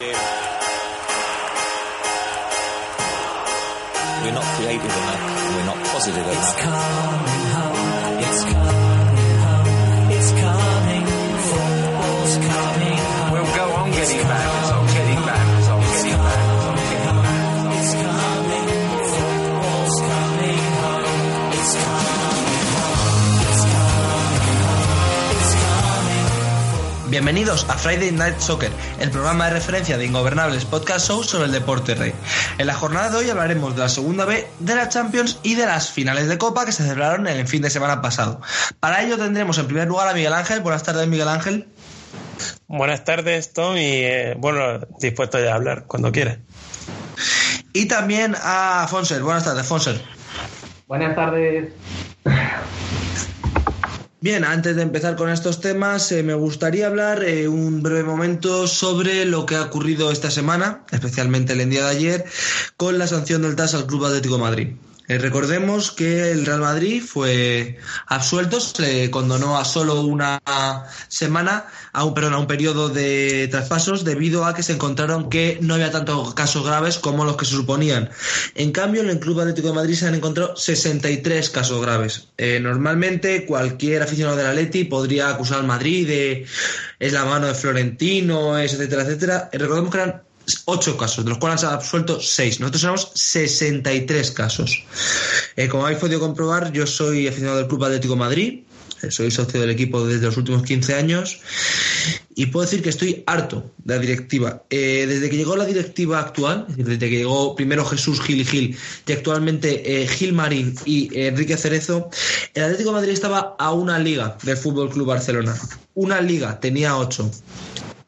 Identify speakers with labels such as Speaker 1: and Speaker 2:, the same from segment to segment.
Speaker 1: We're not creative enough. We're not positive enough.
Speaker 2: It's coming home. It's coming home. It's coming. Football's coming home.
Speaker 3: We'll go on getting bad
Speaker 4: Bienvenidos a Friday Night Soccer, el programa de referencia de Ingobernables Podcast Show sobre el deporte rey. En la jornada de hoy hablaremos de la segunda B, de la Champions y de las finales de Copa que se celebraron el fin de semana pasado. Para ello tendremos en primer lugar a Miguel Ángel. Buenas tardes, Miguel Ángel.
Speaker 5: Buenas tardes, Tom, y eh, bueno, dispuesto ya a hablar cuando quieras.
Speaker 4: Y también a Fonser. Buenas tardes, Fonser.
Speaker 6: Buenas tardes.
Speaker 4: Bien, antes de empezar con estos temas, eh, me gustaría hablar eh, un breve momento sobre lo que ha ocurrido esta semana, especialmente el día de ayer, con la sanción del TAS al Club Atlético Madrid. Eh, recordemos que el Real Madrid fue absuelto, se condonó a solo una semana, a un, perdón, a un periodo de traspasos, debido a que se encontraron que no había tantos casos graves como los que se suponían. En cambio, en el Club Atlético de Madrid se han encontrado 63 casos graves. Eh, normalmente, cualquier aficionado del Atleti podría acusar al Madrid de es la mano de Florentino, es, etcétera, etcétera. Eh, recordemos que eran ocho casos, de los cuales han absuelto seis. Nosotros tenemos 63 casos. Eh, como habéis podido comprobar, yo soy aficionado del Club Atlético Madrid, eh, soy socio del equipo desde los últimos 15 años y puedo decir que estoy harto de la directiva. Eh, desde que llegó la directiva actual, desde que llegó primero Jesús Gil y Gil y actualmente eh, Gil Marín y Enrique Cerezo, el Atlético Madrid estaba a una liga del Fútbol Club Barcelona. Una liga, tenía ocho.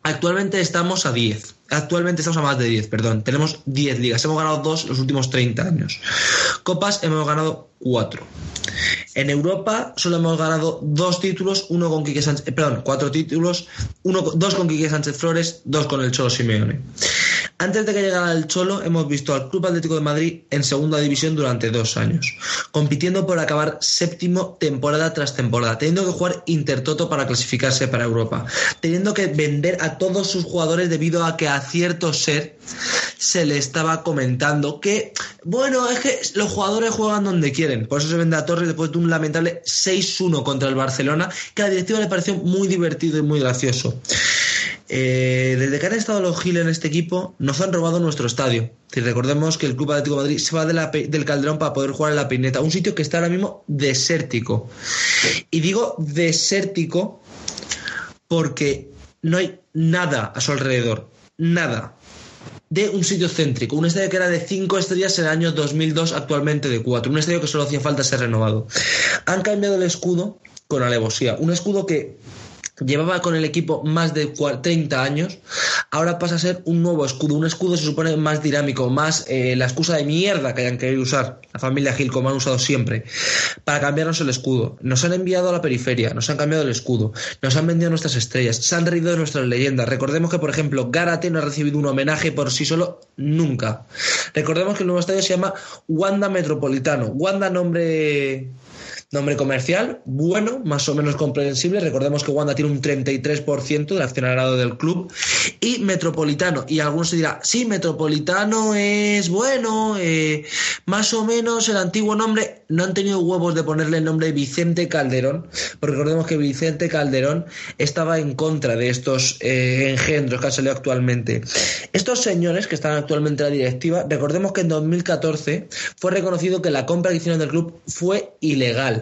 Speaker 4: Actualmente estamos a 10. Actualmente estamos a más de 10, perdón. Tenemos 10 ligas. Hemos ganado dos los últimos 30 años. Copas hemos ganado 4. En Europa solo hemos ganado dos títulos, uno con Quique Sánchez, eh, perdón, cuatro títulos, uno, dos con Quique Sánchez Flores, dos con el Cholo Simeone. Antes de que llegara el Cholo, hemos visto al Club Atlético de Madrid en segunda división durante dos años, compitiendo por acabar séptimo temporada tras temporada, teniendo que jugar Intertoto para clasificarse para Europa, teniendo que vender a todos sus jugadores debido a que a cierto ser se le estaba comentando que, bueno, es que los jugadores juegan donde quieren, por eso se vende a Torres después de un lamentable 6-1 contra el Barcelona, que a la directiva le pareció muy divertido y muy gracioso. Eh, desde que han estado los Gil en este equipo, nos han robado nuestro estadio. Si recordemos que el Club Atlético de Madrid se va del Calderón para poder jugar en la Pineta, un sitio que está ahora mismo desértico. Y digo desértico porque no hay nada a su alrededor. Nada. De un sitio céntrico. Un estadio que era de 5 estrellas en el año 2002, actualmente de 4. Un estadio que solo hacía falta ser renovado. Han cambiado el escudo con alevosía. Un escudo que llevaba con el equipo más de cua- 30 años, ahora pasa a ser un nuevo escudo, un escudo se supone más dinámico, más eh, la excusa de mierda que hayan querido usar la familia Gil, como han usado siempre, para cambiarnos el escudo. Nos han enviado a la periferia, nos han cambiado el escudo, nos han vendido nuestras estrellas, se han reído de nuestras leyendas. Recordemos que, por ejemplo, Garate no ha recibido un homenaje por sí solo nunca. Recordemos que el nuevo estadio se llama Wanda Metropolitano. Wanda nombre Nombre comercial, bueno, más o menos comprensible. Recordemos que Wanda tiene un 33% del accionariado del club. Y Metropolitano. Y algunos se dirá, sí, Metropolitano es bueno, eh, más o menos el antiguo nombre. No han tenido huevos de ponerle el nombre Vicente Calderón, porque recordemos que Vicente Calderón estaba en contra de estos eh, engendros que han salido actualmente. Estos señores que están actualmente en la directiva, recordemos que en 2014 fue reconocido que la compra que del club fue ilegal.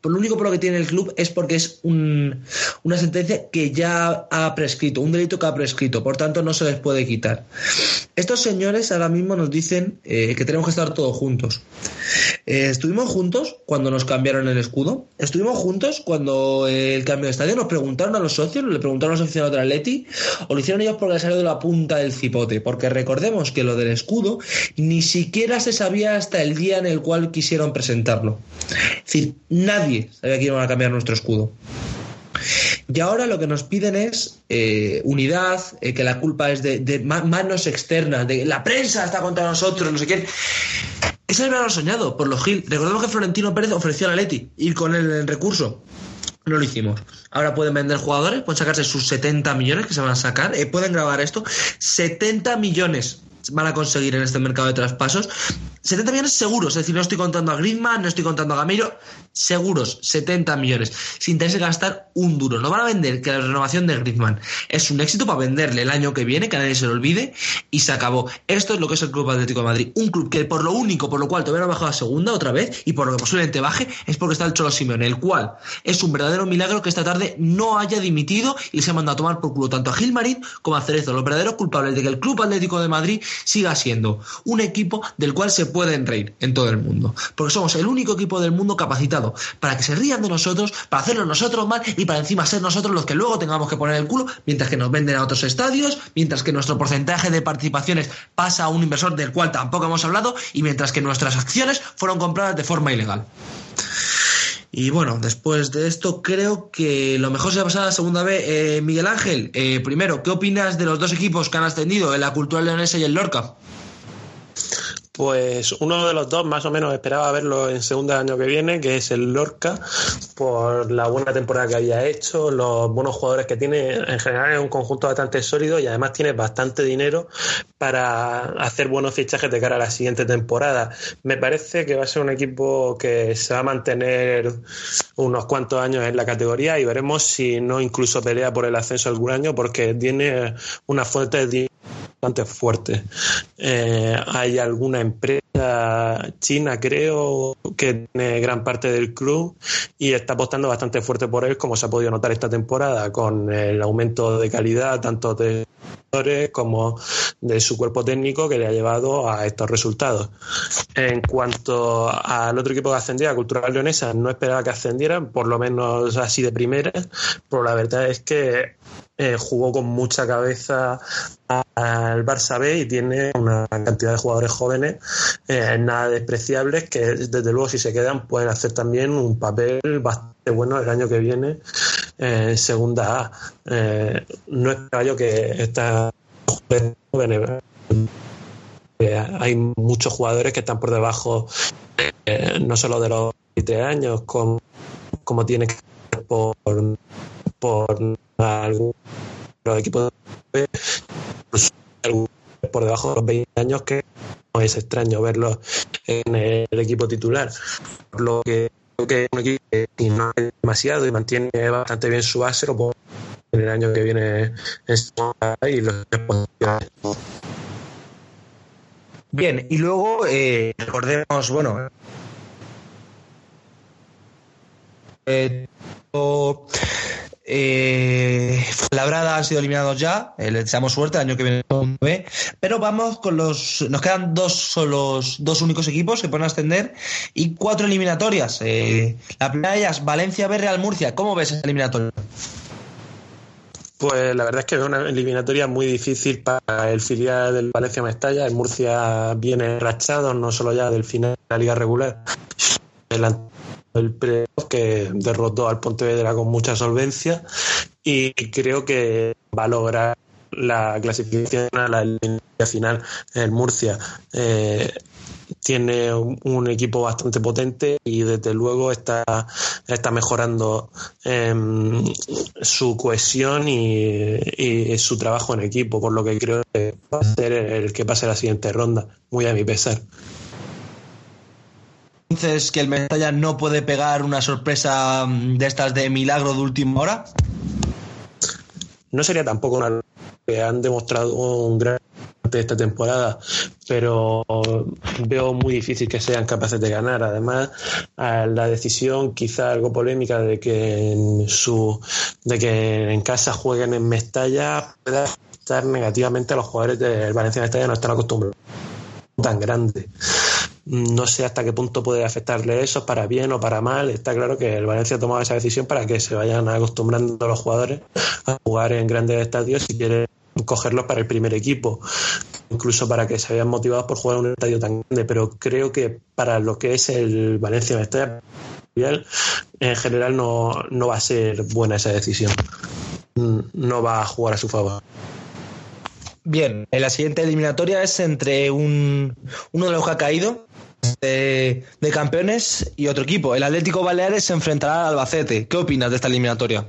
Speaker 4: Por lo único por lo que tiene el club es porque es un- una sentencia que ya ha prescrito, un delito que ha prescrito, por tanto no se les puede quitar. Estos señores ahora mismo nos dicen eh, que tenemos que estar todos juntos. Eh, ¿Estuvimos juntos cuando nos cambiaron el escudo? ¿Estuvimos juntos cuando eh, el cambio de estadio? ¿Nos preguntaron a los socios? ¿Le preguntaron a los aficionados del Atleti? ¿O lo hicieron ellos porque salió de la punta del cipote? Porque recordemos que lo del escudo ni siquiera se sabía hasta el día en el cual quisieron presentarlo. Es decir, nadie sabía que iban a cambiar nuestro escudo. Y ahora lo que nos piden es eh, unidad, eh, que la culpa es de, de ma- manos externas, de la prensa está contra nosotros, no sé quién. Es el soñado por los Gil. Recordemos que Florentino Pérez ofreció a la Leti ir con él en el recurso. No lo hicimos. Ahora pueden vender jugadores, pueden sacarse sus 70 millones que se van a sacar. eh, pueden grabar esto. 70 millones van a conseguir en este mercado de traspasos. 70 millones seguros, es decir, no estoy contando a Griezmann, no estoy contando a Gamiro, seguros, 70 millones, sin tener que gastar un duro. No van a vender que la renovación de Griezmann es un éxito para venderle el año que viene, que nadie se lo olvide, y se acabó. Esto es lo que es el Club Atlético de Madrid. Un club que por lo único, por lo cual todavía no ha bajado a segunda otra vez, y por lo que posiblemente baje, es porque está el Cholo Simeone, el cual es un verdadero milagro que esta tarde no haya dimitido y se ha mandado a tomar por culo tanto a Gilmarín como a Cerezo, los verdaderos culpables de que el Club Atlético de Madrid siga siendo un equipo del cual se pueden reír en todo el mundo. Porque somos el único equipo del mundo capacitado para que se rían de nosotros, para hacerlo nosotros mal y para encima ser nosotros los que luego tengamos que poner el culo mientras que nos venden a otros estadios, mientras que nuestro porcentaje de participaciones pasa a un inversor del cual tampoco hemos hablado y mientras que nuestras acciones fueron compradas de forma ilegal. Y bueno, después de esto creo que lo mejor se ha pasado a la segunda vez. Eh, Miguel Ángel, eh, primero, ¿qué opinas de los dos equipos que han ascendido, el la Cultural Leonesa y el Lorca?
Speaker 5: Pues uno de los dos más o menos esperaba verlo en segundo año que viene, que es el Lorca, por la buena temporada que había hecho, los buenos jugadores que tiene. En general es un conjunto bastante sólido y además tiene bastante dinero para hacer buenos fichajes de cara a la siguiente temporada. Me parece que va a ser un equipo que se va a mantener unos cuantos años en la categoría y veremos si no incluso pelea por el ascenso algún año porque tiene una fuente de bastante fuerte. Eh, hay alguna empresa china, creo, que tiene gran parte del club y está apostando bastante fuerte por él, como se ha podido notar esta temporada, con el aumento de calidad tanto de como de su cuerpo técnico que le ha llevado a estos resultados. En cuanto al otro equipo que ascendía, Cultural Leonesa, no esperaba que ascendieran, por lo menos así de primera, pero la verdad es que eh, jugó con mucha cabeza al Barça B y tiene una cantidad de jugadores jóvenes eh, nada despreciables que desde luego si se quedan pueden hacer también un papel bastante bueno el año que viene eh, segunda A. Eh, no esperaba yo que esta jóvenes eh, hay muchos jugadores que están por debajo eh, no solo de los 23 años como, como tiene que ser por, por algún los equipos de por debajo de los 20 años que no es extraño verlos en el equipo titular por lo que que un equipo que no demasiado y mantiene bastante bien su base lo puedo en el año que viene en y
Speaker 4: Bien, y luego eh, recordemos, bueno, eh, eh, Labrada han sido eliminados ya, eh, le deseamos suerte el año que viene pero vamos con los, nos quedan dos solos, dos únicos equipos que pueden ascender y cuatro eliminatorias. Eh, la primera de ellas, Valencia B Real Murcia, ¿cómo ves esa eliminatoria?
Speaker 5: Pues la verdad es que es una eliminatoria muy difícil para el filial del Valencia Mestalla. El Murcia viene rachado, no solo ya del final de la liga regular, el pre que derrotó al Pontevedra con mucha solvencia y creo que va a lograr la clasificación a la eliminatoria final el Murcia. Eh, tiene un, equipo bastante potente y desde luego está, está mejorando em, su cohesión y su trabajo en equipo, por lo que creo que va a ser el que pase la siguiente ronda, muy a mi pesar.
Speaker 4: Entonces, que el Mestalla no puede pegar una sorpresa mm, de estas de milagro de última hora.
Speaker 5: No sería tampoco una que han demostrado un gran de esta temporada, pero veo muy difícil que sean capaces de ganar. Además, la decisión quizá algo polémica de que en su de que en casa jueguen en Mestalla pueda afectar negativamente a los jugadores del Valencia Mestalla no están acostumbrados tan grande. No sé hasta qué punto puede afectarle eso, para bien o para mal. Está claro que el Valencia ha tomado esa decisión para que se vayan acostumbrando los jugadores a jugar en grandes estadios si quieren cogerlos para el primer equipo, incluso para que se vean motivados por jugar en un estadio tan grande. Pero creo que para lo que es el Valencia Mestalla, en general no, no va a ser buena esa decisión. No va a jugar a su favor.
Speaker 4: Bien, en la siguiente eliminatoria es entre un, uno de los que ha caído, de, campeones y otro equipo. El Atlético Baleares se enfrentará al Albacete. ¿Qué opinas de esta eliminatoria?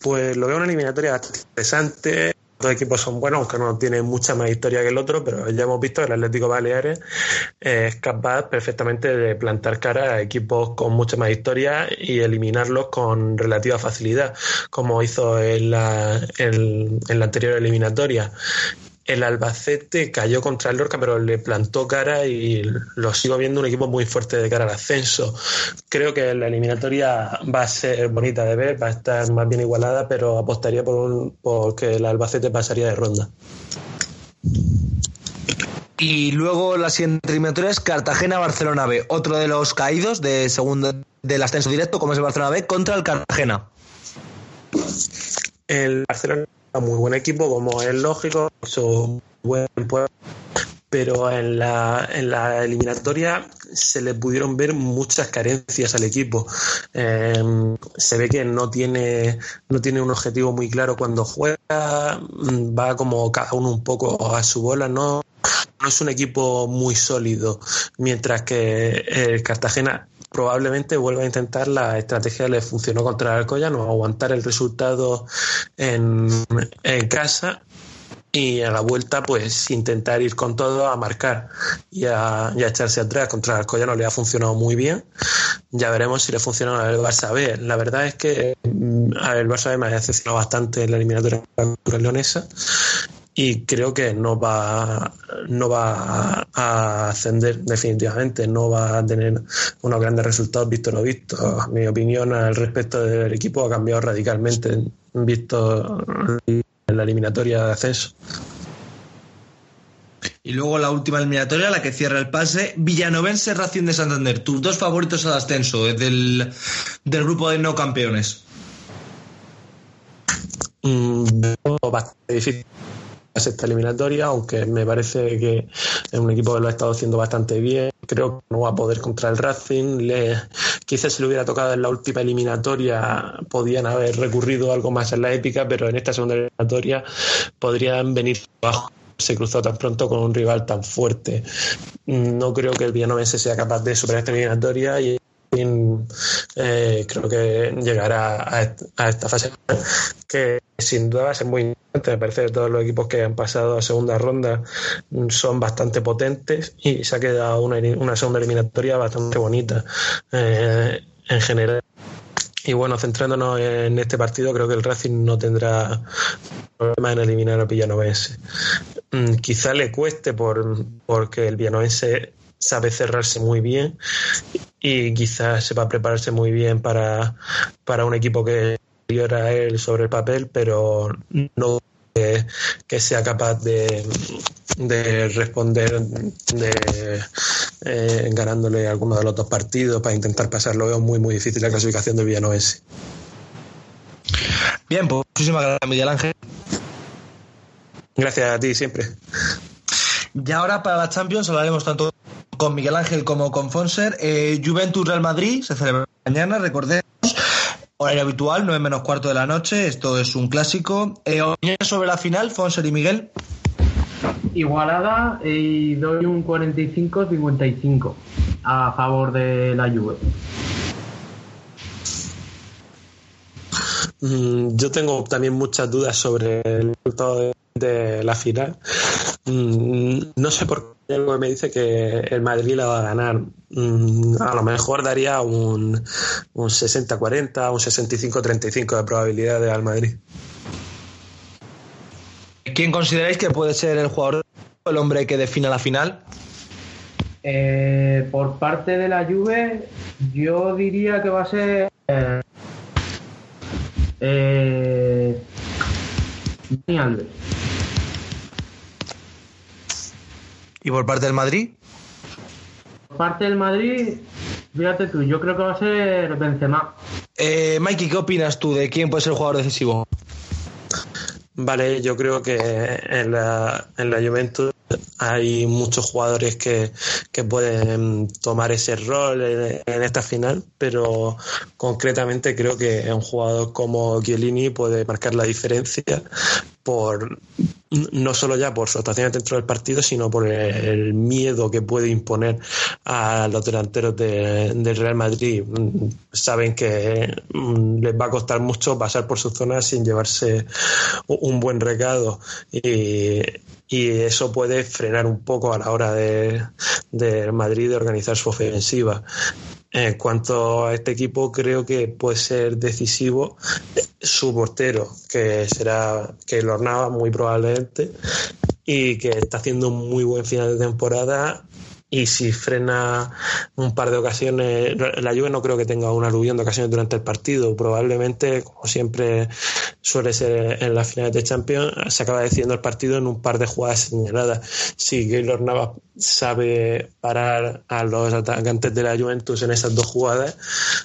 Speaker 5: Pues lo veo una eliminatoria bastante interesante. Los equipos son buenos, aunque no tienen mucha más historia que el otro, pero ya hemos visto que el Atlético Baleares eh, es capaz perfectamente de plantar cara a equipos con mucha más historia y eliminarlos con relativa facilidad, como hizo en la, en la anterior eliminatoria. El Albacete cayó contra el Lorca, pero le plantó cara y lo sigo viendo un equipo muy fuerte de cara al ascenso. Creo que la eliminatoria va a ser bonita de ver, va a estar más bien igualada, pero apostaría por, un, por que el Albacete pasaría de ronda.
Speaker 4: Y luego la siguiente eliminatoria es Cartagena-Barcelona B, otro de los caídos de segundo del ascenso directo, como es el Barcelona B, contra el Cartagena.
Speaker 5: El Barcelona muy buen equipo, como es lógico, su buen pero en la, en la eliminatoria se le pudieron ver muchas carencias al equipo. Eh, se ve que no tiene, no tiene un objetivo muy claro cuando juega, va como cada uno un poco a su bola, no, no es un equipo muy sólido, mientras que el Cartagena probablemente vuelva a intentar la estrategia que le funcionó contra el Alcoyano, aguantar el resultado en, en casa y a la vuelta pues intentar ir con todo a marcar y a, a echarse atrás. Contra el Alcoyano le ha funcionado muy bien. Ya veremos si le funciona al Barça B la verdad es que mm, el Barça B me ha decepcionado bastante en la eliminatoria Leonesa y creo que no va no va a ascender definitivamente no va a tener unos grandes resultados visto lo visto. Mi opinión al respecto del equipo ha cambiado radicalmente visto en la eliminatoria de ascenso.
Speaker 4: Y luego la última eliminatoria, la que cierra el pase, Villanovense Racing de Santander, tus dos favoritos al ascenso eh, del, del grupo de no campeones.
Speaker 5: Mm, bastante difícil esta eliminatoria, aunque me parece que es un equipo que lo ha estado haciendo bastante bien. Creo que no va a poder contra el Racing. Le, quizás si le hubiera tocado en la última eliminatoria, podían haber recurrido algo más en la épica, pero en esta segunda eliminatoria podrían venir abajo. Se cruzó tan pronto con un rival tan fuerte. No creo que el Villanovense sea capaz de superar esta eliminatoria y eh, creo que llegará a, est- a esta fase que sin duda va a ser muy. Me parece que todos los equipos que han pasado a segunda ronda son bastante potentes y se ha quedado una, una segunda eliminatoria bastante bonita eh, en general. Y bueno, centrándonos en este partido, creo que el Racing no tendrá problema en eliminar al Villanovense. Mm, quizá le cueste por, porque el Villanovense sabe cerrarse muy bien y quizás sepa prepararse muy bien para, para un equipo que superior a él sobre el papel, pero no que, que sea capaz de, de responder de, eh, ganándole alguno de los dos partidos para intentar pasarlo. Veo muy, muy difícil la clasificación del Villanovense.
Speaker 4: Bien, pues muchísimas gracias, Miguel Ángel.
Speaker 5: Gracias a ti siempre.
Speaker 4: Y ahora para la Champions hablaremos tanto con Miguel Ángel como con Fonser. Eh, Juventus Real Madrid se celebra mañana, recordemos. Horario habitual, 9 menos cuarto de la noche. Esto es un clásico. Eh, opinión sobre la final, Fonser y Miguel.
Speaker 6: Igualada y doy un 45-55 a favor de la Juve.
Speaker 5: Mm, Yo tengo también muchas dudas sobre el resultado de, de la final. Mm, No sé por algo me dice que el Madrid la va a ganar. Mm, A lo mejor daría un, un 60-40, un 65-35 de probabilidades al Madrid.
Speaker 4: ¿Quién consideráis que puede ser el jugador, el hombre que defina la final?
Speaker 6: Eh, por parte de la Juve, yo diría que va a ser. Eh, eh, Dani Alves.
Speaker 4: ¿Y por parte del Madrid?
Speaker 6: Por parte del Madrid, fíjate tú, yo creo que va a ser Benzema.
Speaker 4: Eh, Mikey, ¿qué opinas tú de quién puede ser el jugador decisivo?
Speaker 5: Vale, yo creo que en la, en la Juventus hay muchos jugadores que, que pueden tomar ese rol en, en esta final, pero concretamente creo que un jugador como Chiellini puede marcar la diferencia por, no solo ya por su actuación dentro del partido, sino por el miedo que puede imponer a los delanteros de- del Real Madrid. Saben que mm, les va a costar mucho pasar por su zona sin llevarse un buen recado y, y eso puede frenar un poco a la hora de, de Madrid de organizar su ofensiva. En cuanto a este equipo, creo que puede ser decisivo su portero, que será que Nava muy probablemente, y que está haciendo un muy buen final de temporada. Y si frena un par de ocasiones, la Juve no creo que tenga un aluvión de ocasiones durante el partido. Probablemente, como siempre suele ser en las finales de Champions, se acaba decidiendo el partido en un par de jugadas señaladas. Si Keylor Navas sabe parar a los atacantes de la Juventus en esas dos jugadas,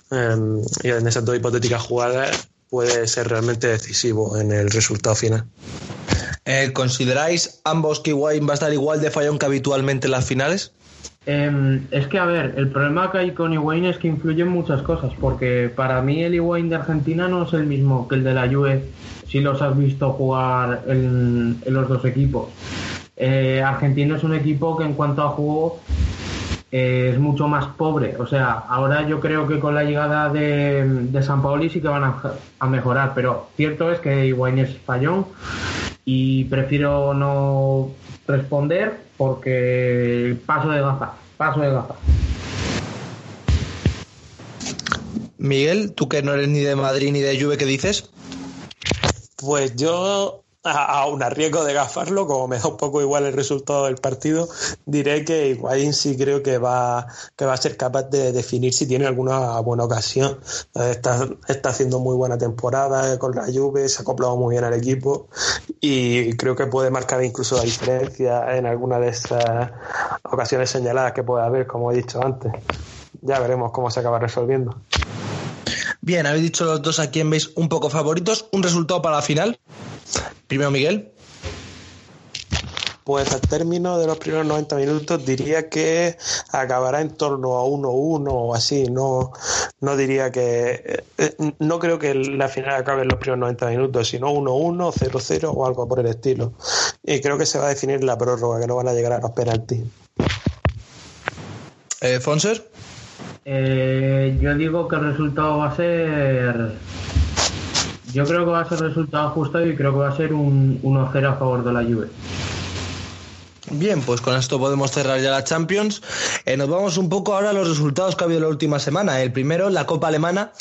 Speaker 5: eh, y en esas dos hipotéticas jugadas, puede ser realmente decisivo en el resultado final.
Speaker 4: Eh, ¿Consideráis ambos que Higuaín va a estar igual de fallón que habitualmente en las finales?
Speaker 6: Em, es que, a ver, el problema que hay con Higuaín es que influyen muchas cosas, porque para mí el Higuaín de Argentina no es el mismo que el de la Juve, si los has visto jugar en, los dos equipos. Eh, Argentina es un equipo que en cuanto a juego eh, es mucho más pobre. O sea, ahora yo creo que con la llegada de, San Paoli sí que van a, a mejorar, pero cierto es que Higuaín es fallón y prefiero no responder porque paso de gafas, paso de gafas.
Speaker 4: Miguel, tú que no eres ni de Madrid ni de Juve, ¿qué dices?
Speaker 5: Pues yo, a- a riesgo de gafarlo, como me da un poco igual el resultado del partido, diré que Higuaín sí creo que va, que va a ser capaz de definir si tiene alguna buena ocasión. Eh, Está, está haciendo muy buena temporada con la Juve, se ha acoplado muy bien al equipo y creo que puede marcar incluso la diferencia en alguna de esas ocasiones señaladas que puede haber, como he dicho antes. Ya veremos cómo se acaba resolviendo.
Speaker 4: Bien, habéis dicho los dos a quién veis un poco favoritos. ¿Un resultado para la final? Primero Miguel.
Speaker 5: Pues al término de los primeros 90 minutos diría que acabará en torno a 1-1 o así. No, no diría que. eh, no creo que la final acabe en los primeros 90 minutos, sino 1-1, 0-0 o algo por el estilo. Y creo que se va a definir la prórroga, que no van a llegar a los penaltis.
Speaker 4: Eh, Fonser.
Speaker 6: Eh, yo digo que el resultado va a ser. Yo creo que va a ser resultado ajustado y creo que va a ser un 1-0 a favor de la Juve.
Speaker 4: Bien, pues con esto podemos cerrar ya la Champions. Eh, nos vamos un poco ahora a los resultados que ha habido la última semana. El primero, la Copa Alemana,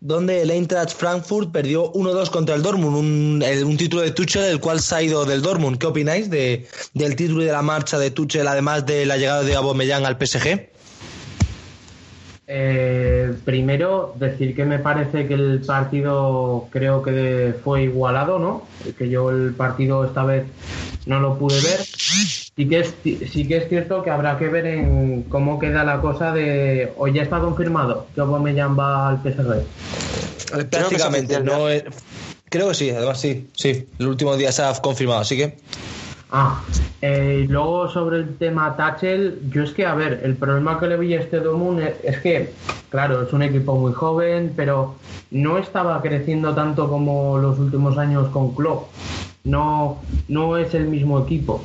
Speaker 4: donde el Eintracht Frankfurt perdió 1-2 contra el Dortmund, un, un título de Tuchel, el cual se ha ido del Dortmund. ¿Qué opináis de, del título y de la marcha de Tuchel, además de la llegada de Aubameyang al PSG?
Speaker 6: Eh, primero, decir que me parece que el partido creo que fue igualado, ¿no? Que yo el partido esta vez no lo pude ver. Sí que es, sí que es cierto que habrá que ver en cómo queda la cosa de... Hoy ya está confirmado que Aubameyang va al PSG.
Speaker 4: Eh, Prácticamente, no es- Creo que sí, además sí, sí. El último día se ha confirmado, así que...
Speaker 6: Ah, eh, luego sobre el tema Tachel, yo es que, a ver, el problema que le vi a este Dortmund es, que, claro, es un equipo muy joven, pero no estaba creciendo tanto como los últimos años con Klopp. No, no es el mismo equipo.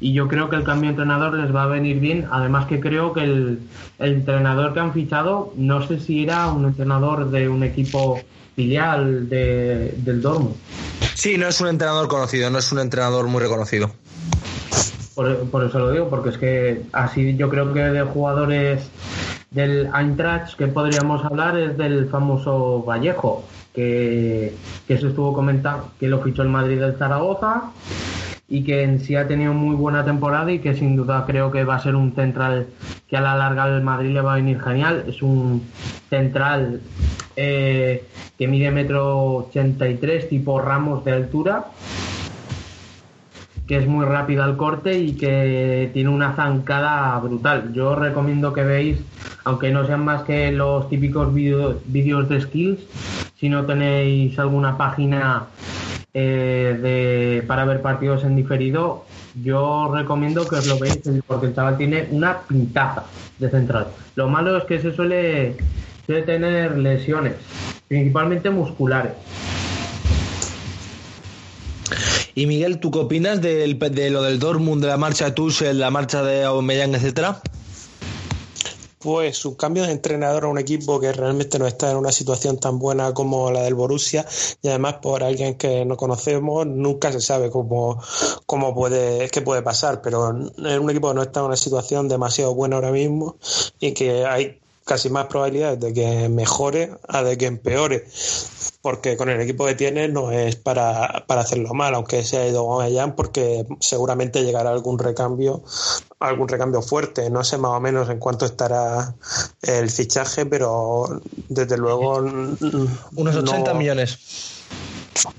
Speaker 6: Y yo creo que el cambio de entrenador les va a venir bien. Además que creo que el, el entrenador que han fichado, no sé si era un entrenador de un equipo filial de, del Dortmund.
Speaker 4: Sí, no es un entrenador conocido, no es un entrenador muy reconocido.
Speaker 6: Por, eso lo digo, porque es que así yo creo que de jugadores del Eintracht que podríamos hablar es del famoso Vallejo, que, que se estuvo comentando, que lo fichó el Madrid del Zaragoza y que en sí ha tenido muy buena temporada y que sin duda creo que va a ser un central que a la larga al Madrid le va a venir genial. Es un central eh, que mide metro 83 tipo Ramos de altura que es muy rápido al corte y que tiene una zancada brutal. Yo os recomiendo que veáis, aunque no sean más que los típicos vídeo- vídeos de skills, si no tenéis alguna página eh, de, para ver partidos en diferido, yo recomiendo que os lo veáis porque el chaval tiene una pintaza de central. Lo malo es que se suele, suele tener lesiones, principalmente musculares.
Speaker 4: Y Miguel, ¿tú qué opinas del, de lo del Dortmund, de la marcha de Tuchel, la marcha de Aubameyang, etcétera?
Speaker 5: Pues un cambio de entrenador a un equipo que realmente no está en una situación tan buena como la del Borussia. Y además por alguien que no conocemos nunca se sabe cómo, cómo puede, qué puede pasar, pero en un equipo que no está en una situación demasiado buena ahora mismo y que hay casi más probabilidades de que mejore a de que empeore porque con el equipo que tiene no es para, para hacerlo mal, aunque se ha ido allá, porque seguramente llegará algún recambio, algún recambio fuerte. No sé más o menos en cuánto estará el fichaje, pero desde luego.
Speaker 4: Unos 80
Speaker 5: no-
Speaker 4: millones.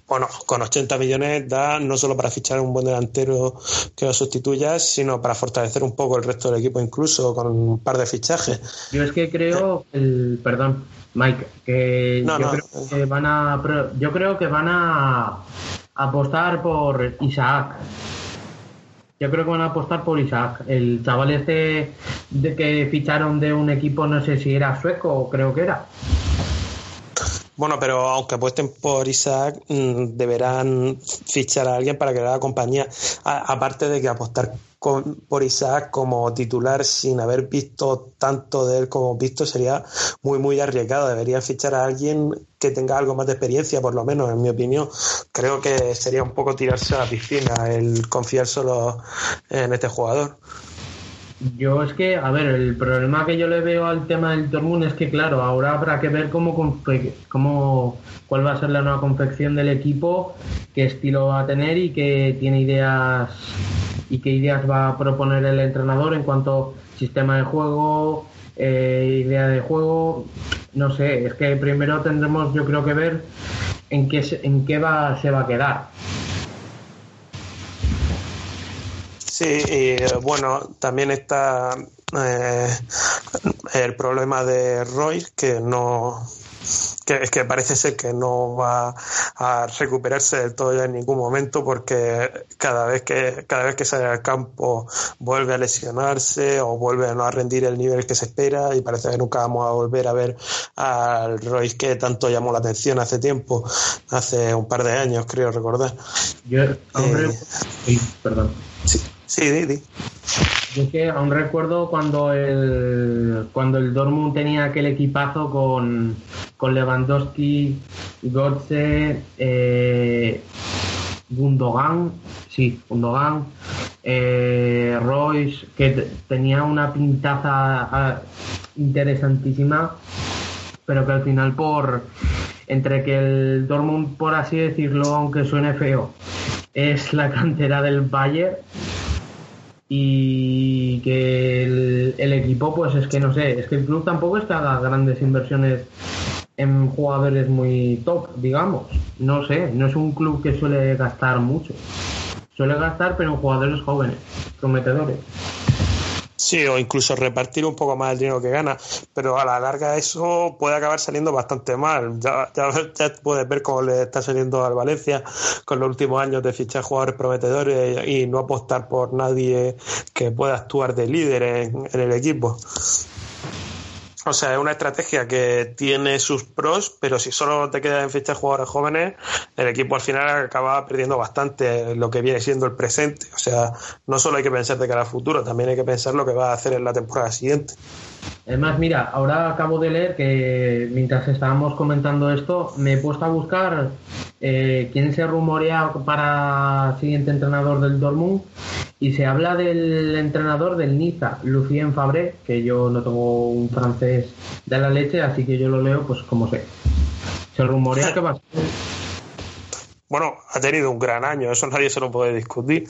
Speaker 5: Bueno, con 80 millones da no solo para fichar un buen delantero que lo sustituya, sino para fortalecer un poco el resto del equipo, incluso con un par de fichajes.
Speaker 6: Yo es que creo, el, perdón, Mike, que
Speaker 5: No,
Speaker 6: yo
Speaker 5: no.
Speaker 6: creo que van a, yo creo que van a apostar por Isaac. Yo creo que van a apostar por Isaac, el chaval este de que ficharon de un equipo, no sé si era sueco o creo que era.
Speaker 5: Bueno, pero aunque apuesten por Isaac, mm, deberán fichar a alguien para le haga compañía. Aparte de que apostar con- por Isaac como titular sin haber visto tanto de él como visto sería muy, muy arriesgado. Deberían fichar a alguien que tenga algo más de experiencia, por lo menos, en mi opinión. Creo que sería un poco tirarse a la piscina el confiar solo en este jugador.
Speaker 6: Yo es que, a ver, el problema que yo le veo al tema del Dortmund es que, claro, ahora habrá que ver cómo, cómo cuál va a ser la nueva confección del equipo, qué estilo va a tener y qué tiene ideas y qué ideas va a proponer el entrenador en cuanto sistema de juego, eh, idea de juego. No sé, es que primero tendremos, yo creo que ver en qué en qué va se va a quedar.
Speaker 5: Sí, y eh, bueno, también está eh, el problema de Roy, que no que es que parece ser que no va a recuperarse del todo ya en ningún momento porque cada vez que cada vez que sale al campo vuelve a lesionarse o vuelve a no a rendir el nivel que se espera y parece que nunca vamos a volver a ver al Roy que tanto llamó la atención hace tiempo, hace un par de años creo recordar.
Speaker 6: Yo aún
Speaker 5: Eh.
Speaker 6: sí, perdón.
Speaker 5: Sí, sí, di, di.
Speaker 6: Yo es que aún recuerdo cuando el cuando el Dortmund tenía aquel equipazo con, con Lewandowski, Götze, eh, Gundogan, sí, Gundogan, eh, Royce, que tenía una pintaza ah, interesantísima, pero que al final por entre que el Dortmund, por así decirlo, aunque suene feo, es la cantera del Bayern y que el, equipo, pues es que no sé, es que el club tampoco es que haga grandes inversiones en jugadores muy top, digamos. No sé, no es un club que suele gastar mucho. Suele gastar, pero en jugadores jóvenes, prometedores.
Speaker 5: Sí, o incluso repartir un poco más el dinero que gana, pero a la larga eso puede acabar saliendo bastante mal. Ya, ya, puedes ver cómo le está saliendo al Valencia con los últimos años de fichar jugadores prometedores y no apostar por nadie que pueda actuar de líder en el equipo. O sea, es una estrategia que tiene sus pros, pero si solo te quedas en fichar jugadores jóvenes, el equipo al final acaba perdiendo bastante lo que viene siendo el presente. O sea, no solo hay que pensar de cara al futuro, también hay que pensar lo que va a hacer en la temporada siguiente.
Speaker 6: Además, mira, ahora acabo de leer que mientras estábamos comentando esto, me he puesto a buscar eh, quién se rumorea para siguiente entrenador del Dortmund y se habla del entrenador del Niza, Lucien Fabré, que yo no tengo un francés de la leche, así que yo lo leo pues como sé. Se rumorea que va a ser
Speaker 5: Bueno, ha tenido un gran año, eso nadie se lo puede discutir.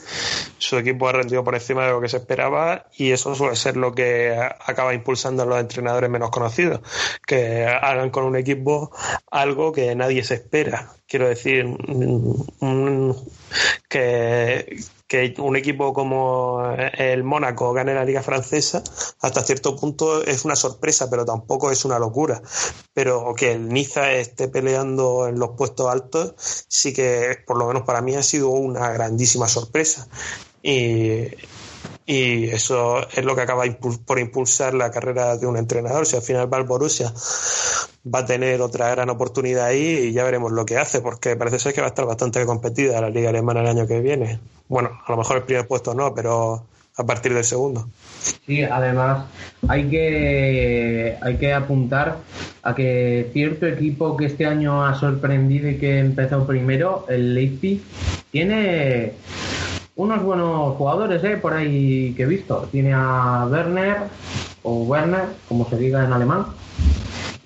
Speaker 5: Su equipo ha rendido por encima de lo que se esperaba y eso suele ser lo que acaba impulsando a los entrenadores menos conocidos, que hagan con un equipo algo que nadie se espera. Quiero decir, mm, que, que un equipo como el Mónaco gane la Liga Francesa, hasta cierto punto es una sorpresa, pero tampoco es una locura. Pero que el Niza esté peleando en los puestos altos, sí que, por lo menos para mí, ha sido una grandísima sorpresa. Y, y eso es lo que acaba por impulsar la carrera de un entrenador. Si al final va el Borussia, va a tener otra gran oportunidad ahí y ya veremos lo que hace, porque parece ser que va a estar bastante competida la liga alemana el año que viene. Bueno, a lo mejor el primer puesto no, pero a partir del segundo.
Speaker 6: Sí, además hay que hay que apuntar a que cierto equipo que este año ha sorprendido y que empezó primero, el Leipzig, tiene unos buenos jugadores, ¿eh? por ahí que he visto. Tiene a Werner o Werner, como se diga en alemán.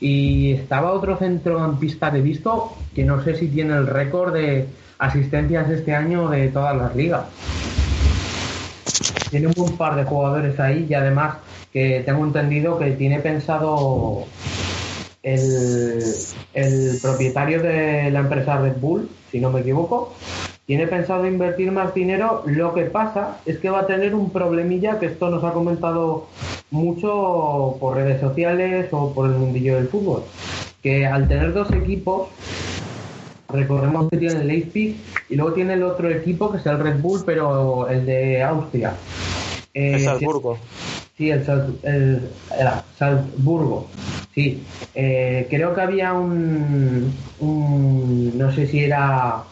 Speaker 6: Y estaba otro centrocampista que he visto que no sé si tiene el récord de asistencias este año de todas las ligas tiene un par de jugadores ahí y además que tengo entendido que tiene pensado el, el propietario de la empresa Red Bull, si no me equivoco, tiene pensado invertir más dinero. Lo que pasa es que va a tener un problemilla que esto nos ha comentado mucho por redes sociales o por el mundillo del fútbol, que al tener dos equipos Recordemos que tiene el Leipzig y luego tiene el otro equipo que es el Red Bull, pero el de Austria. Eh,
Speaker 5: El Salzburgo.
Speaker 6: Sí, el, Sal- el- era Salzburgo. Sí, Eh, creo que había un, un- no sé si era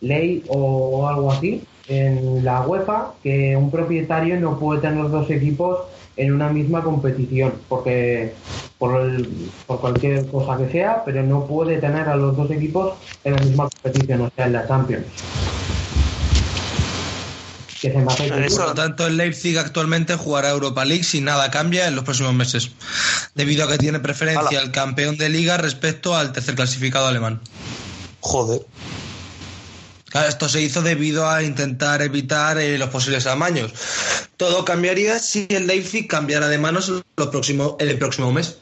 Speaker 6: ley o algo así en la UEFA que un propietario no puede tener dos equipos en una misma competición porque por, el- por cualquier cosa que sea, pero no puede tener a los dos equipos en la misma competición, o sea, en la Champions. Que se me hace que-
Speaker 5: Eso-
Speaker 4: Por lo tanto, el Leipzig actualmente jugará Europa League si nada cambia en los próximos meses, debido a que tiene preferencia el campeón de liga respecto al tercer clasificado alemán.
Speaker 5: Joder.
Speaker 4: Esto se hizo debido a intentar evitar eh, los posibles amaños. Todo cambiaría si el Leipzig cambiara de manos el próximo mes,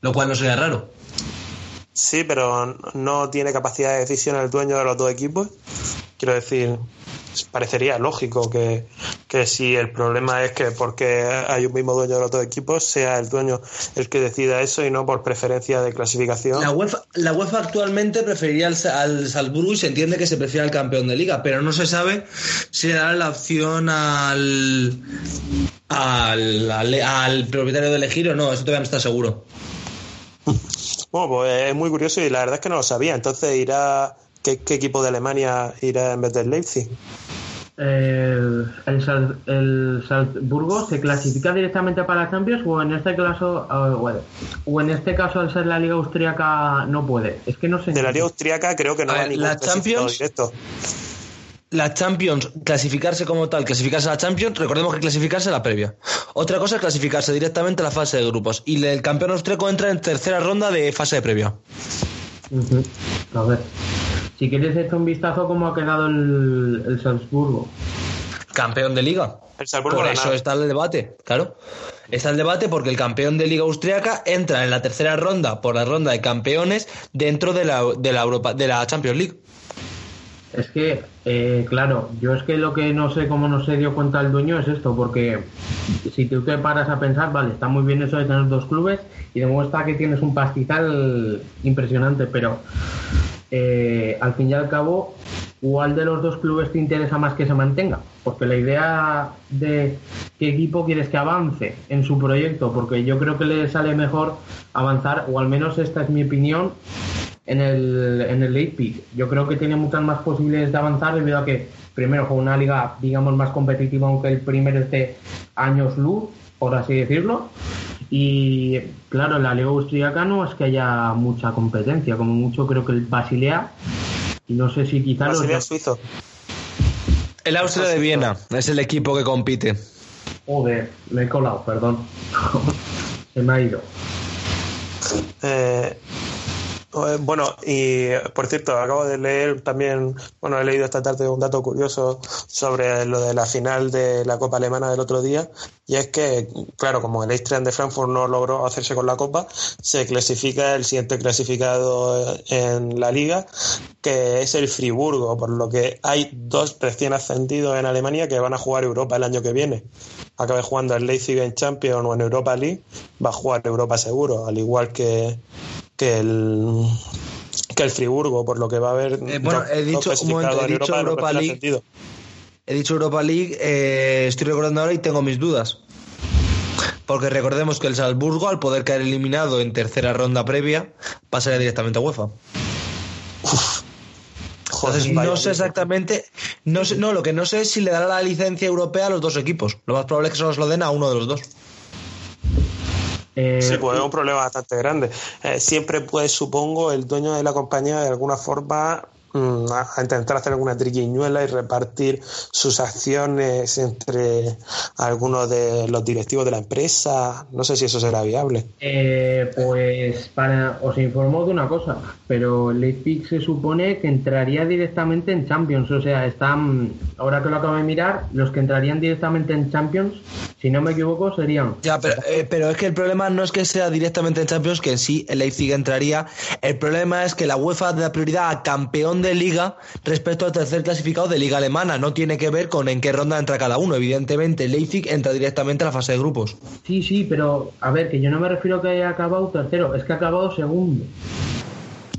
Speaker 4: lo cual no sería raro.
Speaker 5: Sí, pero no tiene capacidad de decisión el dueño de los dos equipos. Quiero decir, parecería lógico que, que si el problema es que porque hay un mismo dueño de los dos equipos, sea el dueño el que decida eso y no por preferencia de clasificación.
Speaker 4: La UEFA, la UEFA actualmente preferiría al, al Salzburgo y se entiende que se prefiere al campeón de liga, pero no se sabe si le dará la opción al, al, al, al propietario de elegir o no, eso todavía no está seguro.
Speaker 5: Bueno, pues es muy curioso y la verdad es que no lo sabía. Entonces irá. ¿Qué, qué equipo de Alemania irá en vez del Leipzig?
Speaker 6: el, el, Sal- el Salzburgo se clasifica directamente para la Champions o en este caso o en este caso al ser la liga austríaca no puede es que no sé
Speaker 5: De la Liga Austriaca creo que no
Speaker 4: ver,
Speaker 5: ningún
Speaker 4: la Champions-
Speaker 5: directo.
Speaker 4: La Champions, clasificarse como tal, clasificarse a la Champions, recordemos que clasificarse a la previa. Otra cosa es clasificarse directamente a la fase de grupos. Y el campeón austríaco entra en tercera ronda de fase de previa.
Speaker 6: Ujú. a ver si quieres echar un vistazo cómo ha quedado el, el Salzburgo
Speaker 4: Campeón de liga.
Speaker 5: El Salzburgo
Speaker 4: Por eso está el debate, claro. Está el debate porque el campeón de liga austriaca entra en la tercera ronda por la ronda de campeones dentro de la, de la Europa, de la Champions League.
Speaker 6: Es que, eh, claro, yo es que lo que no sé cómo no se dio cuenta el dueño es esto, porque si tú te paras a pensar, vale, está muy bien eso de tener dos clubes y demuestra que tienes un pastizal impresionante, pero eh, al fin y al cabo, ¿cuál de los dos clubes te interesa más que se mantenga? Porque la idea de qué equipo quieres que avance en su proyecto, porque yo creo que le sale mejor avanzar, o al menos esta es mi opinión, en el, en el Leipzig. Yo creo que tiene muchas más posibilidades de avanzar debido a que primero juega una liga, digamos, más competitiva, aunque el primero esté años luz, por así decirlo. Y claro, en la liga austríaca no es que haya mucha competencia, como mucho creo que el Basilea, y no sé si quizá los
Speaker 5: Basilea
Speaker 6: dos-
Speaker 5: suizo.
Speaker 4: El Austria de Viena es el equipo que compite.
Speaker 6: Joder, me he colado, perdón. Se me ha ido.
Speaker 5: Eh, bueno, y por cierto, acabo de leer también, bueno, he leído esta tarde un dato curioso sobre lo de la final de la Copa Alemana del otro día, y es que, claro, como el Eintracht de Frankfurt no logró hacerse con la Copa, se clasifica el siguiente clasificado en la liga, que es el Friburgo, por lo que hay dos recién ascendidos en Alemania que van a jugar Europa el año que viene. Acabe jugando el Leipzig en Champions o en Europa League, va a jugar Europa seguro, al igual que que el que el Friburgo, por lo que va a haber
Speaker 4: Eh, bueno, he dicho- un momento, he dicho
Speaker 5: Europa,
Speaker 4: League. He he dicho Europa League, eh, estoy recordando ahora y tengo mis dudas. Porque recordemos que el Salzburgo, al poder caer eliminado en tercera ronda previa, pasaría directamente a UEFA. Entonces,
Speaker 5: vaya
Speaker 4: no sé exactamente, no, sé, no, lo que no sé es si le dará la licencia europea a los dos equipos. Lo más probable es que solo se lo den a uno de los dos.
Speaker 6: Eh,
Speaker 5: Sí, pues es un problema bastante grande. Eh, siempre, pues, supongo, el dueño de la compañía de alguna forma a a intentar hacer alguna triquiñuela y repartir sus acciones entre algunos de los directivos de la empresa. No sé si eso será viable.
Speaker 6: Eh, pues para, os informo de una cosa, pero el Leipzig se supone que entraría directamente en Champions, o sea, están, ahora que lo acabo de mirar, los que entrarían directamente en Champions, si no me equivoco, serían
Speaker 4: Ya, pero, eh, pero es que el problema no es que sea directamente en Champions, que en sí el Leipzig entraría. El problema es que la UEFA da prioridad a campeón de liga respecto al tercer clasificado de liga alemana. No tiene que ver con en qué ronda entra cada uno. Evidentemente, Leipzig entra directamente a la fase de grupos.
Speaker 6: Sí, sí, pero a ver, que yo no me refiero a que haya acabado tercero, es que ha acabado segundo.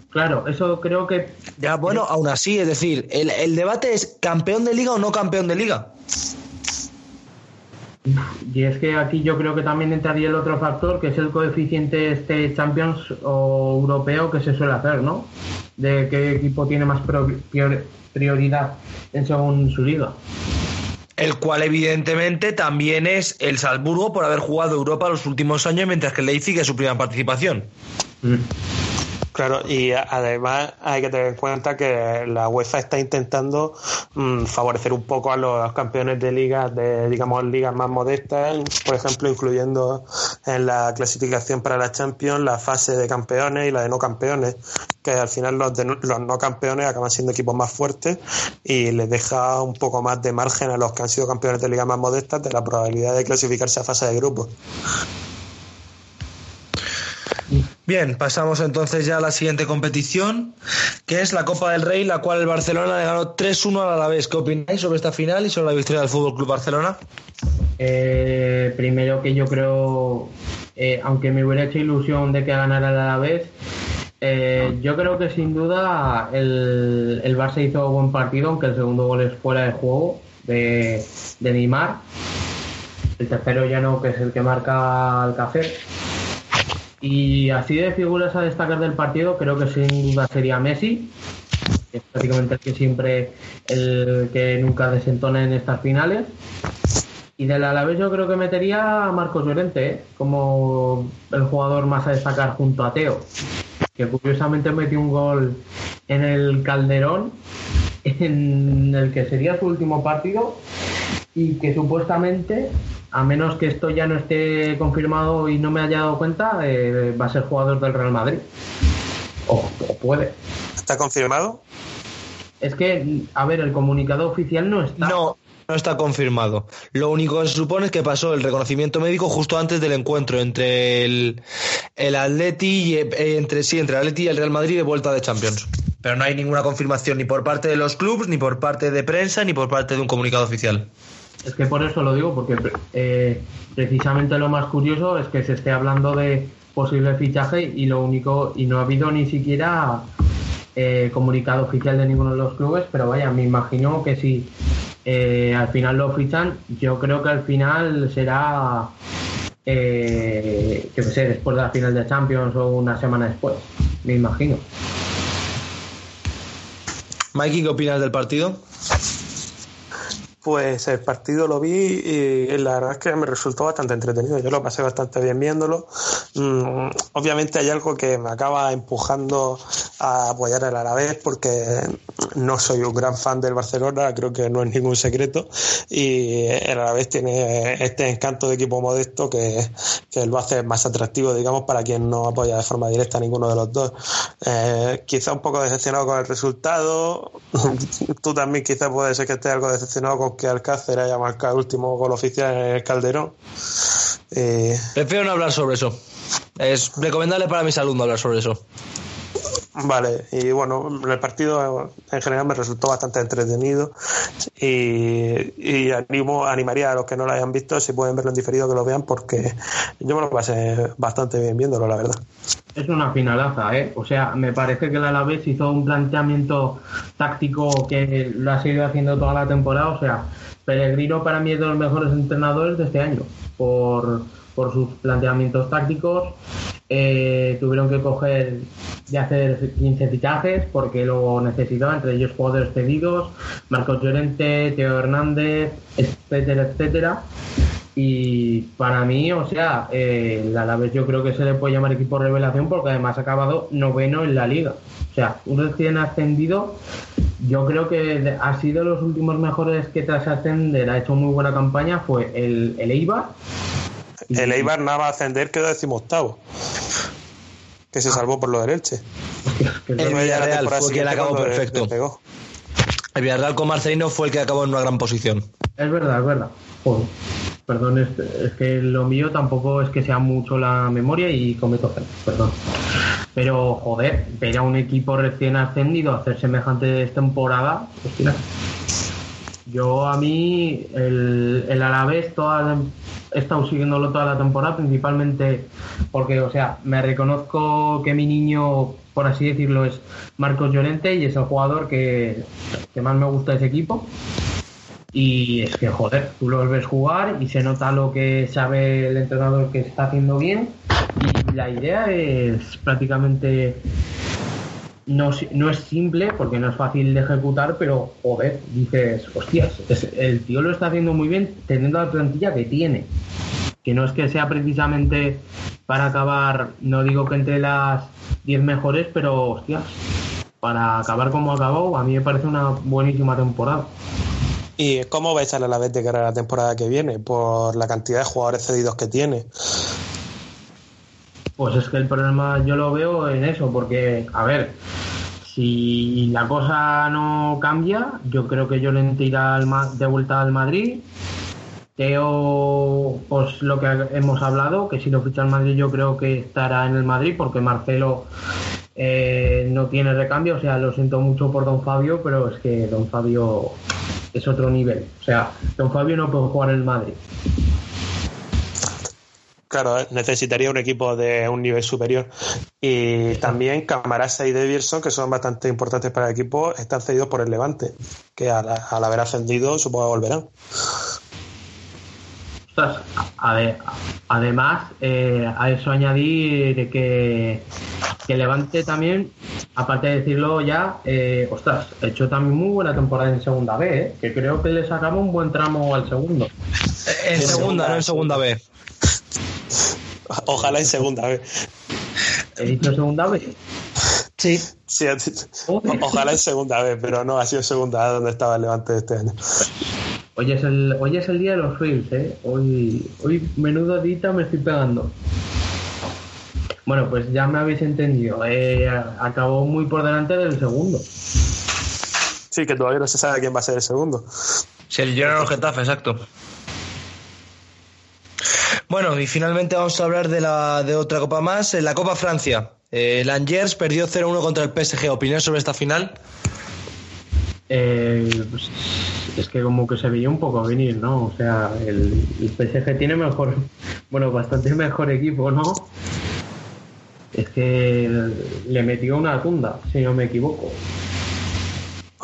Speaker 6: Claro, eso creo que
Speaker 4: Ya, bueno, aún así, es decir, el, el debate es campeón de liga o no campeón de liga.
Speaker 6: Y es que aquí yo creo que también entraría el otro factor, que es el coeficiente este Champions o europeo que se suele hacer, ¿no? De qué equipo tiene más prioridad en según su liga.
Speaker 4: El cual, evidentemente, también es el Salzburgo por haber jugado Europa los últimos años, mientras que el Leipzig es su primera participación.
Speaker 6: Mm.
Speaker 5: Claro, y además hay que tener en cuenta que la UEFA está intentando mm, favorecer un poco a los campeones de ligas, de digamos ligas más modestas, por ejemplo, incluyendo en la clasificación para la Champions la fase de campeones y la de no campeones, que al final los, de los no campeones acaban siendo equipos más fuertes y les deja un poco más de margen a los que han sido campeones de ligas más modestas de la probabilidad de clasificarse a fase de grupos.
Speaker 4: Bien, pasamos entonces ya a la siguiente competición, que es la Copa del Rey, la cual el Barcelona le ganó 3-1 al Alavés. ¿Qué opináis sobre esta final y sobre la victoria del Fútbol Club Barcelona?
Speaker 6: Eh, primero que yo creo, eh, aunque me hubiera hecho ilusión de que ganara el Alavés, eh, yo creo que sin duda el, el Barça hizo buen partido, aunque el segundo gol es fuera de juego de, de Neymar. El tercero ya no, que es el que marca el café. Y así de figuras a destacar del partido, creo que sin duda sería Messi, que es prácticamente el que siempre, el que nunca desentona en estas finales. Y del Alavés yo creo que metería a Marcos Llorente ¿eh? como el jugador más a destacar junto a Teo, que curiosamente metió un gol en el Calderón, en el que sería su último partido y que supuestamente, a menos que esto ya no esté confirmado y no me haya dado cuenta, eh, va a ser jugador del Real Madrid. O, o puede.
Speaker 5: ¿Está confirmado?
Speaker 6: Es que, a ver, el comunicado oficial no está.
Speaker 4: No, no está confirmado. Lo único que se supone es que pasó el reconocimiento médico justo antes del encuentro entre el, el Atleti y, eh, entre sí, entre el Atleti y el Real Madrid de vuelta de Champions. Pero no hay ninguna confirmación ni por parte de los clubes, ni por parte de prensa, ni por parte de un comunicado oficial.
Speaker 6: Es que por eso lo digo, porque eh, precisamente lo más curioso es que se esté hablando de posible fichaje y lo único, y no ha habido ni siquiera eh, comunicado oficial de ninguno de los clubes, pero vaya, me imagino que si eh, al final lo fichan, yo creo que al final será, eh, sé, después de la final de Champions o una semana después, me imagino.
Speaker 4: Mikey, ¿qué opinas del partido?
Speaker 5: Pues el partido lo vi y la verdad es que me resultó bastante entretenido. Yo lo pasé bastante bien viéndolo. Mm, obviamente hay algo que me acaba empujando a apoyar al Alavés porque no soy un gran fan del Barcelona, creo que no es ningún secreto. Y el Alavés tiene este encanto de equipo modesto que, que lo hace más atractivo, digamos, para quien no apoya de forma directa a ninguno de los dos. Eh, quizá un poco decepcionado con el resultado. Tú también quizá puede ser que estés algo decepcionado con que Alcácer haya marcado el último gol oficial en el Calderón. Eh,
Speaker 4: Prefiero no hablar sobre eso. Es recomendable para mis alumnos hablar sobre eso.
Speaker 5: Vale, y bueno, el partido en general me resultó bastante entretenido y, animo, animaría a los que no lo hayan visto, si pueden verlo en diferido, que lo vean, porque yo me lo pasé bastante bien viéndolo, la verdad.
Speaker 6: Es una finalaza, ¿eh? O sea, me parece que el Alavés hizo un planteamiento táctico que lo ha seguido haciendo toda la temporada. O sea, Pellegrino para mí es de los mejores entrenadores de este año por, por sus planteamientos tácticos. Eh, tuvieron que coger de hacer 15 fichajes porque lo necesitaban, entre ellos jugadores cedidos, Marcos Llorente, Teo Hernández, etcétera, etcétera. Y para mí, o sea, eh, el Alavés yo creo que se le puede llamar equipo revelación porque además ha acabado noveno en la liga. O sea, un recién ascendido, yo creo que ha sido los últimos mejores que tras ascender ha hecho muy buena campaña, fue el, el Eibar.
Speaker 5: El Eibar nada más ascender quedó decimoctavo, que se salvó por lo del Elche.
Speaker 4: El Villarreal fue quien
Speaker 5: siguiente
Speaker 4: acabó
Speaker 5: le-
Speaker 4: perfecto.
Speaker 5: le.
Speaker 4: El Villarreal con Marcelino fue el que acabó en una gran posición.
Speaker 6: Es verdad, es verdad. Joder. Perdón, es, es que lo mío tampoco es que sea mucho la memoria y cometo fallos, perdón. Pero, joder, ver a un equipo recién ascendido hacer semejante temporada, hostia. Yo a mí, el, el Alavés, toda la- he estado siguiéndolo toda la temporada, principalmente porque, o sea, me reconozco que mi niño, por así decirlo, es Marcos Llorente y es el jugador que, más me gusta ese equipo. Y es que, joder, tú los ves jugar y se nota lo que sabe el entrenador que está haciendo bien. Y la idea es prácticamente. No, no es simple porque no es fácil de ejecutar, pero joder, dices, hostias, el tío lo está haciendo muy bien teniendo la plantilla que tiene. Que no es que sea precisamente para acabar, no digo que entre las 10 mejores, pero hostias, para acabar como acabó, a mí me parece una buenísima temporada.
Speaker 5: ¿Y cómo vais a la vez de cara a la temporada que viene? Por la cantidad de jugadores cedidos que tiene.
Speaker 6: Pues es que el problema yo lo veo en eso, porque, a ver, si la cosa no cambia, yo creo que Llorente irá de vuelta al Madrid. Teo, pues lo que hemos hablado, que si lo ficha el Madrid yo creo que estará en el Madrid, porque Marcelo eh, no tiene recambio, o sea, lo siento mucho por Don Fabio, pero es que Don Fabio es otro nivel. O sea, Don Fabio no puede jugar en el Madrid.
Speaker 5: Claro, necesitaría un equipo de un nivel superior. Y también Camarasa y Devilson, que son bastante importantes para el equipo, están cedidos por el Levante, que al, al haber ascendido supongo que volverán.
Speaker 6: Ostras, ade- además, eh, a eso añadir que, que Levante también, aparte de decirlo ya, eh, ostras, ha hecho también muy buena temporada en segunda B, eh, que creo que le sacamos un buen tramo al segundo.
Speaker 4: En segunda, no en segunda B.
Speaker 5: Ojalá en segunda vez.
Speaker 6: He dicho segunda B.
Speaker 4: Sí.
Speaker 5: Sí, o- ojalá en segunda vez, pero no ha sido segunda donde estaba el Levante este año.
Speaker 6: Hoy es el, hoy es el día de los reels, eh. Hoy, hoy menudo dita me estoy pegando. Bueno, pues ya me habéis entendido. Eh, acabó muy por delante del segundo.
Speaker 5: Sí, que todavía no se sabe quién va a ser el segundo.
Speaker 4: Sí, el Girona Getafe, exacto. Bueno, y finalmente vamos a hablar de, la, de otra copa más, en la Copa Francia. Eh, el Angers perdió 0-1 contra el PSG. ¿Opinión sobre esta final?
Speaker 6: Eh, pues, es que como que se veía un poco venir, ¿no? O sea, el PSG tiene mejor, bueno, bastante mejor equipo, ¿no? Es que le metió una tunda, si no me equivoco.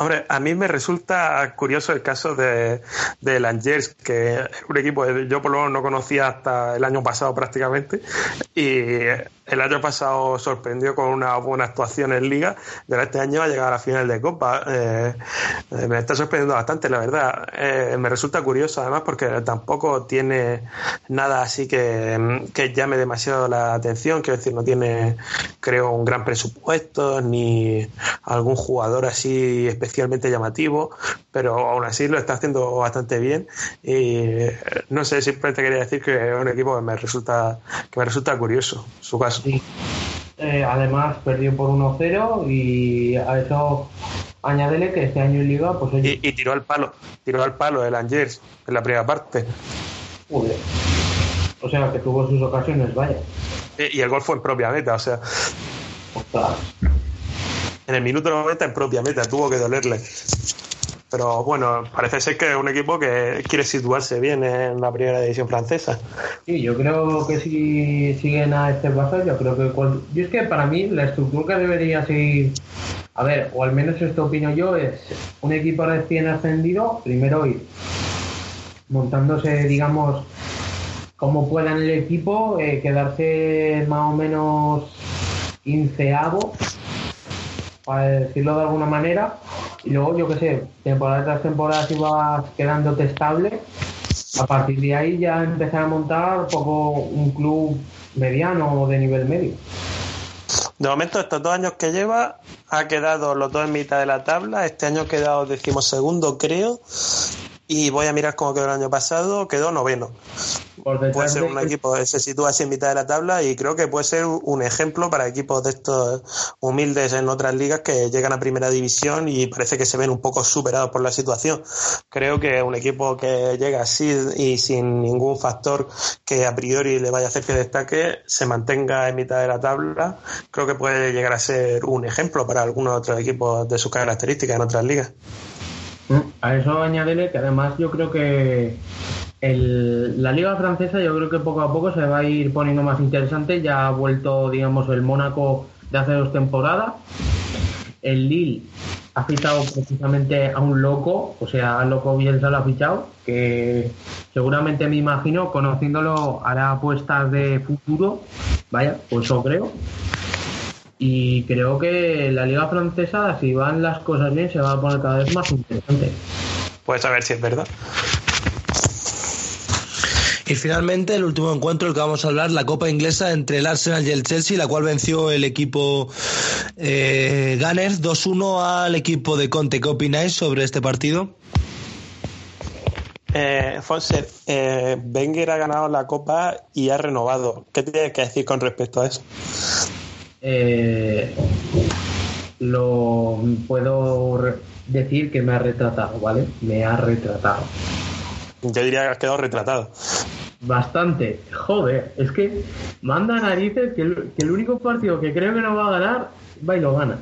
Speaker 5: Hombre, a mí me resulta curioso el caso de, de Langers, que es un equipo que yo por lo menos no conocía hasta el año pasado prácticamente, y el año pasado sorprendió con una buena actuación en Liga, pero este año va a llegar a la final de Copa. Eh, me está sorprendiendo bastante, la verdad. Eh, me resulta curioso además porque tampoco tiene nada así que, que llame demasiado la atención, quiero decir, no tiene, creo, un gran presupuesto ni algún jugador así especialmente llamativo, pero aún así lo está haciendo bastante bien y eh, no sé, simplemente quería decir que es un equipo que me resulta que me resulta curioso su caso.
Speaker 6: Sí. Eh, además, perdió por 1-0 y a eso añádele que este año en Liga, pues oye,
Speaker 5: Y, y tiró al palo, tiró al palo el Angers en la primera parte.
Speaker 6: joder. O sea, que tuvo sus ocasiones, vaya.
Speaker 5: Y, el gol fue en propia meta, o sea, en el minuto 90 en propia meta, tuvo que dolerle. Pero bueno, parece ser que es un equipo que quiere situarse bien en la primera división francesa.
Speaker 6: Sí, yo creo que si siguen a este paso, yo creo que... Yo es que para mí la estructura que debería seguir, a ver, o al menos esto opino yo, es un equipo recién ascendido, primero ir montándose, digamos, como pueda en el equipo, eh, quedarse más o menos quinceavo, para decirlo de alguna manera, y luego, yo qué sé, temporada tras temporada si vas quedándote estable, a partir de ahí ya empezar a montar poco un club mediano o de nivel medio.
Speaker 5: De momento, estos dos años que lleva, ha quedado los dos en mitad de la tabla. Este año ha quedado decimosegundo, creo. Y voy a mirar cómo quedó el año pasado. Quedó noveno. Puede ser un equipo que se sitúa así en mitad de la tabla y creo que puede ser un ejemplo para equipos de estos humildes en otras ligas que llegan a primera división y parece que se ven un poco superados por la situación. Creo que un equipo que llega así y sin ningún factor que a priori le vaya a hacer que destaque, se mantenga en mitad de la tabla, creo que puede llegar a ser un ejemplo para algunos otros equipos de sus características en otras ligas.
Speaker 6: A eso añádele que además yo creo que el- la liga francesa yo creo que poco a poco se va a ir poniendo más interesante. Ya ha vuelto, digamos, el Mónaco de hace dos temporadas. El Lille ha fichado precisamente a un loco, o sea, al loco Bielsa lo ha fichado, que seguramente me imagino, conociéndolo, hará apuestas de futuro. Vaya, pues eso creo. Y creo que la liga francesa, si van las cosas bien, se va a poner cada vez más interesante.
Speaker 5: Puedes saber si es verdad.
Speaker 4: Y finalmente el último encuentro del que vamos a hablar, la Copa Inglesa entre el Arsenal y el Chelsea, la cual venció el equipo eh, Gunners 2-1 al equipo de Conte. ¿Qué opináis sobre este partido?
Speaker 5: Eh, Fonse, eh, Wenger ha ganado la Copa y ha renovado. ¿Qué tienes que decir con respecto a eso?
Speaker 6: Eh, lo puedo decir que me ha retratado, ¿vale? Me ha retratado.
Speaker 5: Yo diría que has quedado retratado.
Speaker 6: Bastante. Joder, es que manda narices que el, que el único partido que creo que no va a ganar, va y lo gana.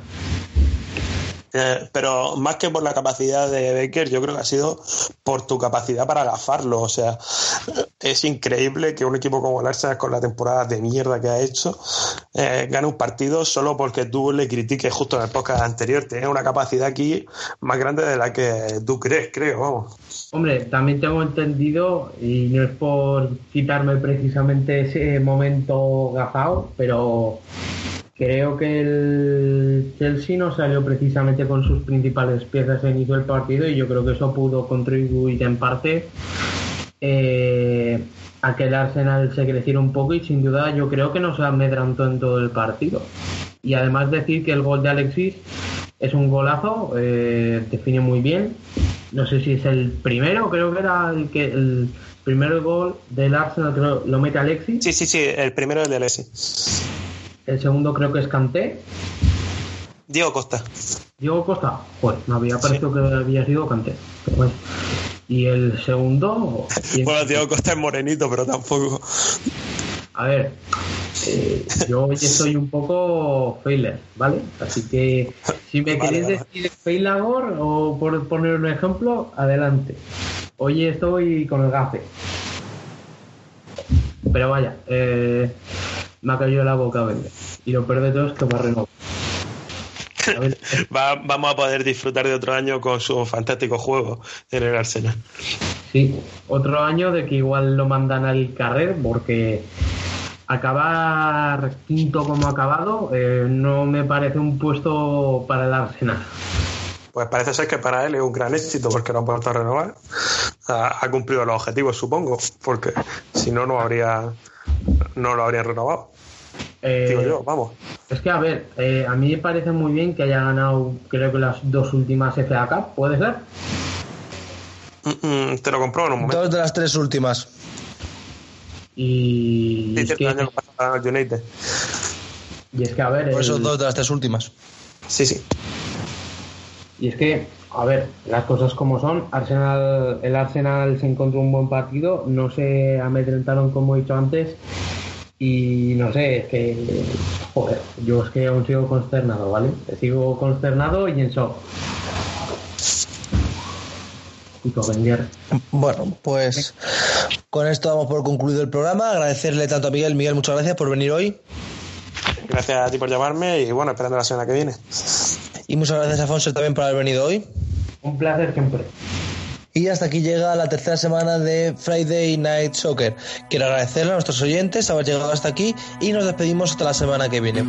Speaker 5: Eh, pero más que por la capacidad de Baker, yo creo que ha sido por tu capacidad para agafarlo. O sea, es increíble que un equipo como el con la temporada de mierda que ha hecho, eh, gane un partido solo porque tú le critiques justo en el podcast anterior. Tiene una capacidad aquí más grande de la que tú crees, creo, vamos.
Speaker 6: Hombre, también tengo entendido, y no es por quitarme precisamente ese momento gafao, pero creo que el Chelsea no salió precisamente con sus principales piezas en inicio del partido y yo creo que eso pudo contribuir en parte eh, a que el Arsenal se creciera un poco y sin duda yo creo que no se amedrantó en todo el partido. Y además decir que el gol de Alexis es un golazo, eh, define muy bien. No sé si es el primero, creo que era el que el primer gol del Arsenal creo, lo mete Alexis.
Speaker 5: Sí, sí, sí, el primero es de Alexis.
Speaker 6: El segundo creo que es Kanté.
Speaker 5: Diego Costa.
Speaker 6: Diego Costa, joder, me había parecido que había sido Kanté. Pero bueno. Y el segundo, ¿quién?
Speaker 5: Bueno, Diego Costa es morenito, pero tampoco.
Speaker 6: a ver, eh, yo hoy estoy un poco failer, ¿vale? Así que si me
Speaker 5: Vale,
Speaker 6: queréis
Speaker 5: vale.
Speaker 6: decir failagor o por poner un ejemplo, adelante. Hoy estoy con el gafe. Pero vaya, eh, me ha caído la boca vender. Y lo peor de todo es que va a renovar.
Speaker 5: Va- vamos a poder disfrutar de otro año con su fantástico juego en el Arsenal.
Speaker 6: Sí, otro año de que igual lo mandan al carrer porque acabar quinto como ha acabado eh, no me parece un puesto para el Arsenal.
Speaker 5: Pues parece ser que para él es un gran éxito porque no ha a renovar. Ha, ha cumplido los objetivos, supongo, porque si no, no habría no lo habrían renovado.
Speaker 6: Eh,
Speaker 5: Digo yo, vamos.
Speaker 6: Es que, a ver, eh, a mí me parece muy bien que haya ganado, creo que las dos últimas FA Cup, ¿puede ser?
Speaker 5: Mm, mm, te lo compro en un momento.
Speaker 4: Dos de las tres últimas.
Speaker 6: Y
Speaker 5: Sí,
Speaker 6: es que,
Speaker 5: año United.
Speaker 6: y es que, a ver,
Speaker 4: Por eso
Speaker 6: el-
Speaker 4: dos de las tres últimas.
Speaker 5: Sí, sí.
Speaker 6: Y es que, a ver, las cosas como son, Arsenal, el Arsenal se encontró un buen partido, no se amedrentaron como he dicho antes, Y no sé, es que, joder, yo es que aún sigo consternado, ¿vale? Sigo consternado y en shock.
Speaker 4: Bueno, pues con esto damos por concluido el programa. Agradecerle tanto a Miguel. Miguel, muchas gracias por venir hoy.
Speaker 5: Gracias a ti por llamarme y bueno, esperando la semana que viene.
Speaker 4: Y muchas gracias a Fonse también por haber venido hoy.
Speaker 6: Un placer siempre.
Speaker 4: Y hasta aquí llega la tercera semana de Friday Night Soccer. Quiero agradecerle a nuestros oyentes haber llegado hasta aquí y nos despedimos hasta la semana que viene.